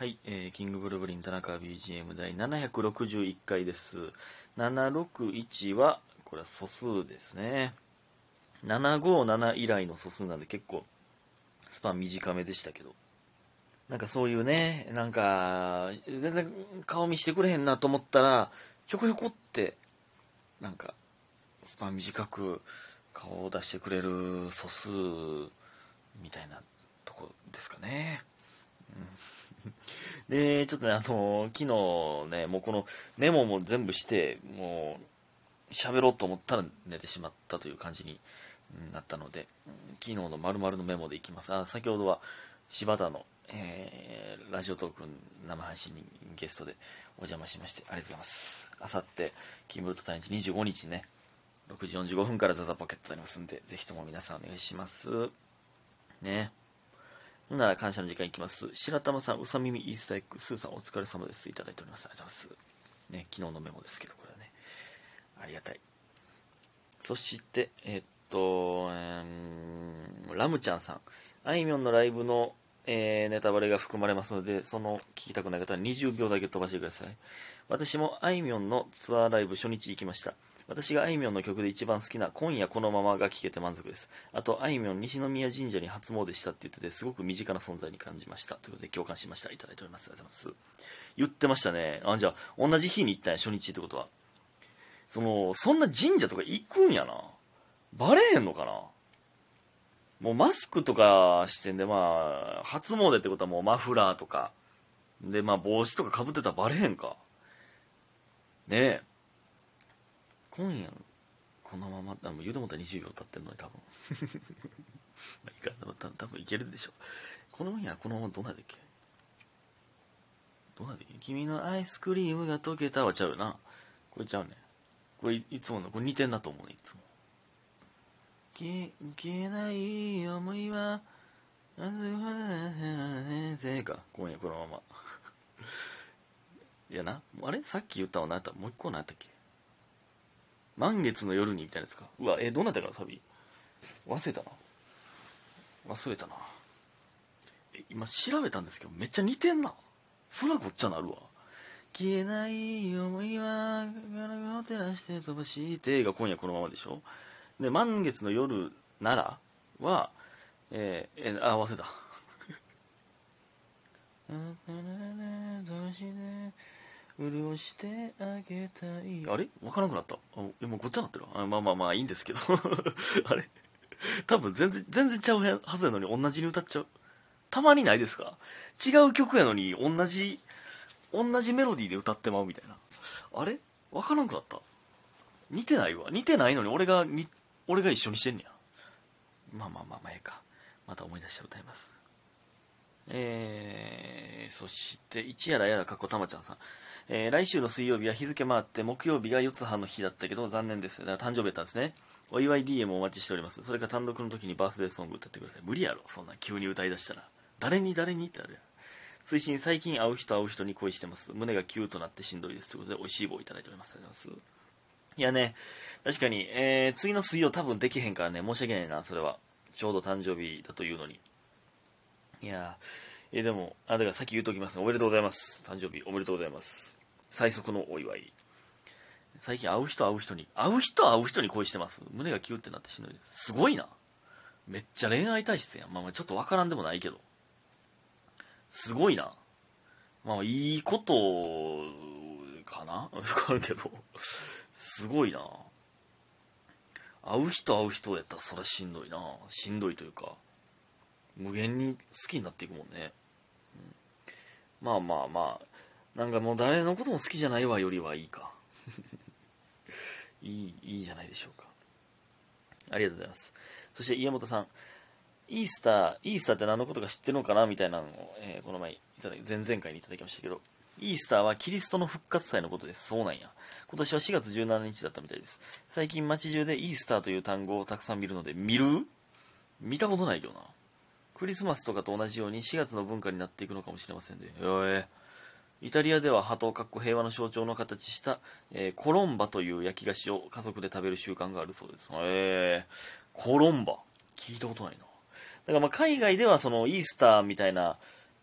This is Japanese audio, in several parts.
はい、えーキングブルブリン田中 BGM 第761回です。761は、これは素数ですね。757以来の素数なんで結構スパン短めでしたけど。なんかそういうね、なんか、全然顔見してくれへんなと思ったら、ひょこひょこって、なんか、スパン短く顔を出してくれる素数みたいなとこですかね。で、ちょっとね、あの昨日ね、もうこのメモも全部して、もう、喋ろうと思ったら寝てしまったという感じになったので、昨日の丸々のメモでいきます。あ、先ほどは柴田の、えーラジオトークン生配信にゲストでお邪魔しまして、ありがとうございます。あさって、キンブルトタイ日25日ね、6時45分からザザポケットありますんで、ぜひとも皆さんお願いします。ね。なら感謝の時間いきます。白玉さん、うさ耳イースターエッグ、スーさんお疲れ様です。いただいております。ありがとうございます。ね、昨日のメモですけど、これはね。ありがたい。そして、えっと、えーラムちゃんさん。あいみょんのライブの、えーネタバレが含まれますので、その聞きたくない方は20秒だけ飛ばしてください。私もあいみょんのツアーライブ初日行きました。私があいみょんの曲で一番好きな今夜このままが聴けて満足です。あと、あいみょん西宮神社に初詣したって言ってて、すごく身近な存在に感じました。ということで共感しました。いただいております。ありがとうございます。言ってましたね。あ、じゃあ、同じ日に行ったんや、初日ってことは。その、そんな神社とか行くんやな。バレへんのかなもうマスクとかしてんで、まあ、初詣ってことはもうマフラーとか、で、まあ帽子とか被ってたらバレへんか。ねえ。今夜、このまま、あもう言うてもったら20秒経ってんのに多分。まあいいか、でも多分多分いけるでしょ。この夜、このままどうなだっけ？どうなだっけ？君のアイスクリームが溶けたはちゃうよな。これちゃうね。これいつもの、これ似てんなと思うね、いつも。消えない思いは、あずはせか。今夜このまま。いやな、あれさっき言ったの何やったもう一個何やったっけ満月の夜にみたいなやつか。うわ、え、どうなったかな、サビ。忘れたな。忘れたな。え、今調べたんですけど、めっちゃ似てんな。そらごっちゃなるわ。消えない思いは、体を照らして飛ばしてが今夜このままでしょで、満月の夜ならは、えーえーあ、忘れた。潤してあげたい。あれ？わからなくなった。あもうごっちゃなってるあまあまあまあいいんですけど。あれ？多分全然、全然ちゃうはずやのに同じに歌っちゃう。たまにないですか？違う曲やのに同じ、同じメロディーで歌ってまうみたいな。あれ？わからなくなった。似てないわ。似てないのに俺がに、俺が一緒にしてんねや。まあまあまあまあええか。また思い出して歌います。えー、そして、一やらやらかっこたまちゃんさん。えー、来週の水曜日は日付回って木曜日が四つ葉の日だったけど残念です。だから誕生日だったんですね。お祝い DM お待ちしております。それから単独の時にバースデーソング歌ってください。無理やろ。そんな急に歌い出したら。誰に誰にってあるやん。推進最近会う人会う人に恋してます。胸がキューとなってしんどいです。ということで、美味しい棒いただいております。ありがとうございます。いやね、確かに、えー、次の水曜多分できへんからね、申し訳ないな、それは。ちょうど誕生日だというのに。いやー、えーでも、あ、だからさっき言うときますおめでとうございます。誕生日おめでとうございます。最速のお祝い。最近会う人会う人に、会う人会う人に恋してます。胸がキューってなってしんどいです。すごいな。めっちゃ恋愛体質やん。まあまあちょっとわからんでもないけど。すごいな。まあいいことかな？わかるけど。すごいな。会う人会う人やったらそらしんどいな。しんどいというか、無限に好きになっていくもんね。うんまあまあまあ、なんかもう誰のことも好きじゃないわよりはいいか。いい、いいじゃないでしょうか。ありがとうございます。そして家元さん、イースター、イースターって何のことか知ってるのかなみたいなのを、えーこの前いただき、前々回にいただきましたけど、イースターはキリストの復活祭のことです。そうなんや。今年は4月17日だったみたいです。最近街中でイースターという単語をたくさん見るので、見る？見たことないけどな。クリスマスとかと同じように4月の文化になっていくのかもしれませんね。えーイタリアでは鳩をかっこ平和の象徴の形した、えーコロンバという焼き菓子を家族で食べる習慣があるそうです。えー、コロンバ。聞いたことないな。だからまあ海外ではそのイースターみたいな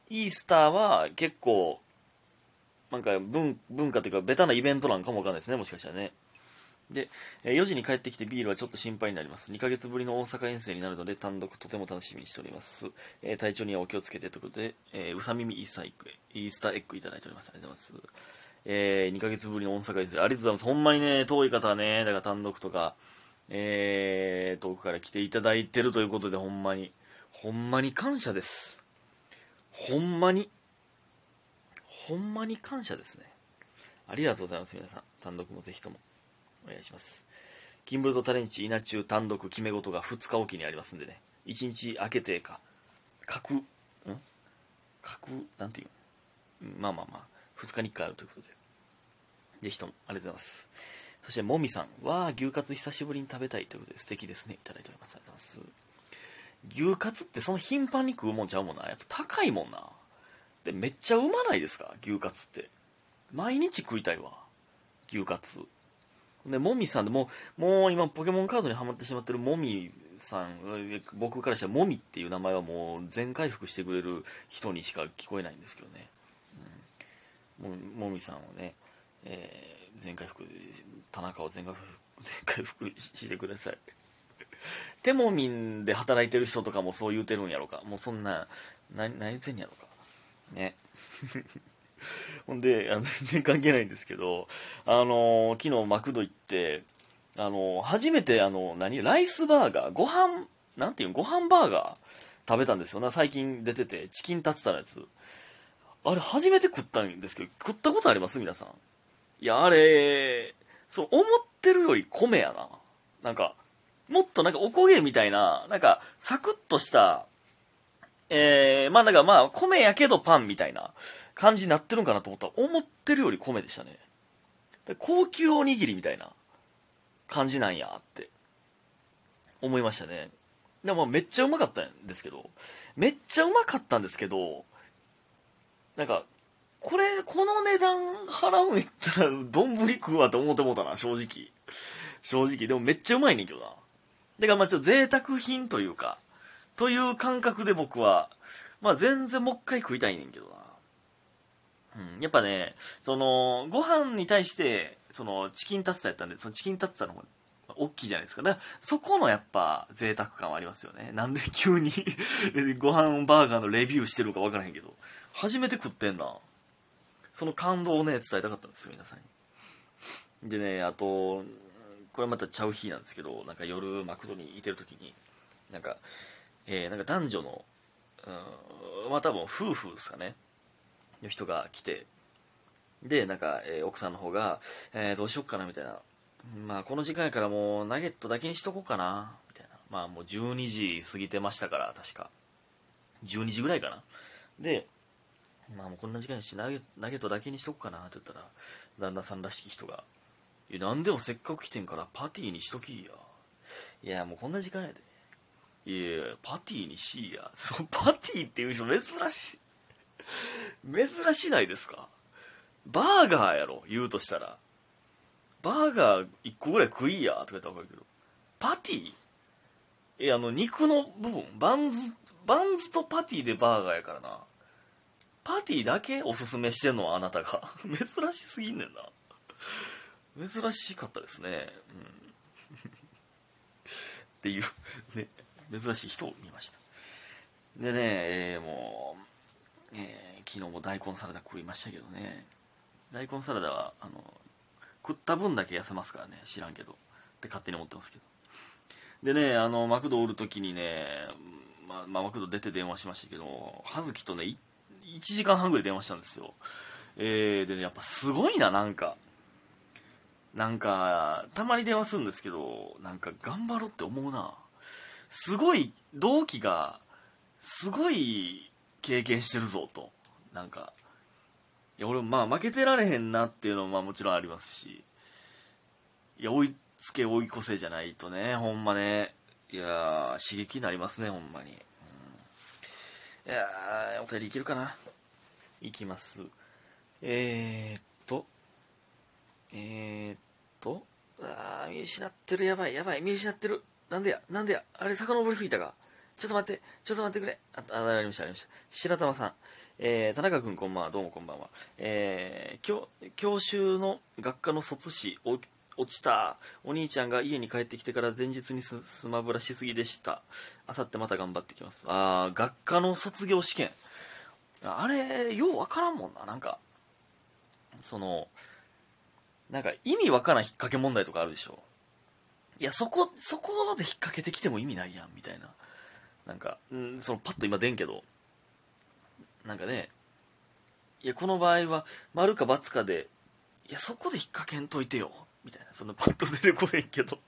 イースターは結構、なんか文文化というか、ベタなイベントなんかもわかんないですね、もしかしたらね。で、4時に帰ってきてビールはちょっと心配になります。2ヶ月ぶりの大阪遠征になるので単独とても楽しみにしております。えー、体調にはお気をつけてということで、えー、うさ耳イースターエッグ、イースターエッグいただいております。ありがとうございます。えー、2ヶ月ぶりの大阪遠征、ありがとうございます。ほんまにね、遠い方はね、だから単独とか、えー、遠くから来ていただいてるということで、ほんまに、ほんまに感謝です。ほんまに、ほんまに感謝ですね。ありがとうございます、皆さん。単独もぜひとも。お願いします。キンブルドタレンチ稲中単独決め事が2日おきにありますんでね、1日空けてか、各、ん？各、なんていうまあまあまあ、2日に1回あるということで。ぜひとも、ありがとうございます。そして、もみさんは、牛カツ久しぶりに食べたいということで、素敵ですね。いただいております。ありがとうございます。牛カツってその頻繁に食うもんちゃうもんな。やっぱ高いもんな。で、めっちゃうまないですか？牛カツって。毎日食いたいわ。牛カツ。で、もみさんでももう今ポケモンカードにはまってしまってるもみさん、僕からしたらもみっていう名前はもう全回復してくれる人にしか聞こえないんですけどね。うん、もみさんをね、えー、全回復、田中を全回復、全回復してください。テモミンで働いてる人とかもそう言うてるんやろか。もうそんな、何、何言ってんやろか。ね。ほんで、あの全然関係ないんですけど、あの、昨日マクド行って、あの、初めてあの、何？ライスバーガー、ご飯、なんていうのご飯バーガー食べたんですよな、最近出てて、チキンタツタのやつ。あれ、初めて食ったんですけど、食ったことあります？皆さん。いや、あれ、そう、思ってるより米やな。なんか、もっとなんかおこげみたいな、なんか、サクッとした、えー、まあなんかまあ、米やけどパンみたいな感じになってるんかなと思ったら、思ってるより米でしたね。高級おにぎりみたいな感じなんやって思いましたね。でもめっちゃうまかったんですけど、めっちゃうまかったんですけど、なんか、これ、この値段払うんやったら、丼食うわと思ってもうたな、正直。正直。でもめっちゃうまいねんけどな。だからまあちょっと贅沢品というか、という感覚で僕は、まあ全然もう一回食いたいねんけどな。うん、やっぱね、その、ご飯に対して、その、チキンタツタやったんで、そのチキンタツタの方が大きいじゃないですか。だから、そこのやっぱ、贅沢感はありますよね。なんで急に ご飯バーガーのレビューしてるのかわからへんけど、初めて食ってんな。その感動をね、伝えたかったんですよ、皆さんに。でね、あと、これまたちゃう日なんですけど、なんか夜マクドにいてる時に、なんか、えー、なんか男女の、うん、まあ多分夫婦ですかね。の人が来て、で、なんか、えー、奥さんの方が、えー、どうしよっかな、みたいな。まあ、この時間やからもう、ナゲットだけにしとこうかな、みたいな。まあ、もう12時過ぎてましたから、確か。12時ぐらいかな。で、まあもうこんな時間にしナゲナゲットだけにしとこうかなって言ったら、旦那さんらしき人が、いや、なんでもせっかく来てんからパティにしときや。いや、もうこんな時間やで。いや、パティにしいや。そう、パティっていう人珍しい。珍しないですか？バーガーやろ言うとしたら。バーガー1個ぐらい食いやとか言ったら分かるけど。パティ？えあの肉の部分？バンズバンズとパティでバーガーやからな。パティだけおすすめしてんのはあなたが。珍しすぎんねんな。珍しかったですね。うん。っていうね。珍しい人を見ました。でね、えー、もうえー、昨日も大根サラダ食いましたけどね。大根サラダはあの食った分だけ痩せますからね知らんけど。って勝手に思ってますけど。でねあのマクドおる時にね、ままあ、マクド出て電話しましたけど葉月とね1時間半ぐらい電話したんですよ。えー、で、ね、やっぱすごいななんか。なんかたまに電話するんですけどなんか頑張ろうって思うな。すごい同期がすごい経験してるぞと。なんかいや俺まあ負けてられへんなっていうのもまあもちろんありますし。いや追いつけ追い越せじゃないとねほんまね。いや刺激になりますねほんまに、うん、いやお便りいけるかな。いきます。えー、っとえー、っとああ見失ってる。やばいやばい見失ってる。なんでやなんでやあれ遡りすぎたかちょっと待って、ちょっと待ってくれ。あ、あ、ありました、ありました。白玉さん。えー、田中君こんばんは、どうもこんばんは。えー、教、教習の学科の卒試、お落ちた。お兄ちゃんが家に帰ってきてから前日にススマブラしすぎでした。あさってまた頑張ってきます。あー、学科の卒業試験。あれ、ようわからんもんな、なんか。その、なんか意味わからん引っ掛け問題とかあるでしょ。いや、そこ、そこで引っ掛けてきても意味ないやん、みたいな。なんか、うん、そのパッと今出んけど、なんかね、いや、この場合は、丸か×かで、いや、そこで引っ掛けんといてよ、みたいな、そのパッと出てこへんけど、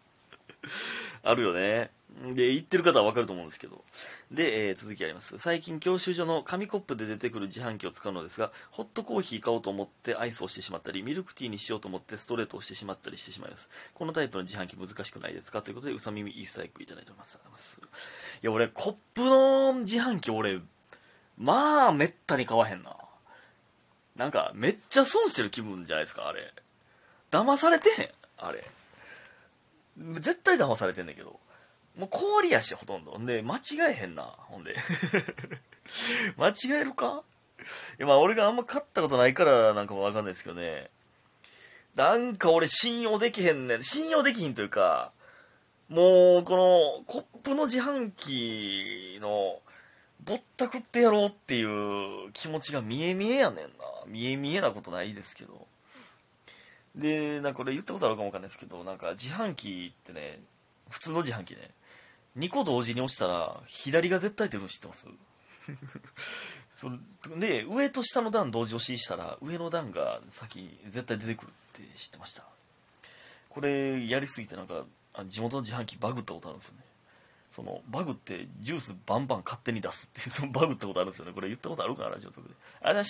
あるよね。で、言ってる方はわかると思うんですけど。で、えー続きあります。最近、教習所の紙コップで出てくる自販機を使うのですが、ホットコーヒー買おうと思ってアイスをしてしまったり、ミルクティーにしようと思ってストレートをしてしまったりしてしまいます。このタイプの自販機難しくないですか？ということで、うさ耳イースターエッグいただいております。います。いや、俺、コップの自販機、俺、まあ、めったに買わへんな。なんか、めっちゃ損してる気分じゃないですか、あれ。騙されてへん、あれ。絶対騙されてんねんけど。もう氷やし、ほとんど。んで、間違えへんな、ほんで。間違えるか？いや、まあ、俺があんま買ったことないからなんかもわかんないですけどね。なんか俺信用できへんねん。信用できひんというか、もう、この、コップの自販機の、ぼったくってやろうっていう気持ちが見え見えやねんな。見え見えなことないですけど。で、なんかこれ言ったことあるかもわかんないですけど、なんか自販機ってね、普通の自販機ね、2個同時に押したら、左が絶対出るの知ってます？そで、上と下の段同時押ししたら、上の段が先に絶対出てくるって知ってました。これ、やりすぎてなんか、あ地元の自販機バグったことあるんですよね。その、バグってジュースバンバン勝手に出すって、そのバグったことあるんですよね。これ言ったことあるかな、ラジオとかで。あれ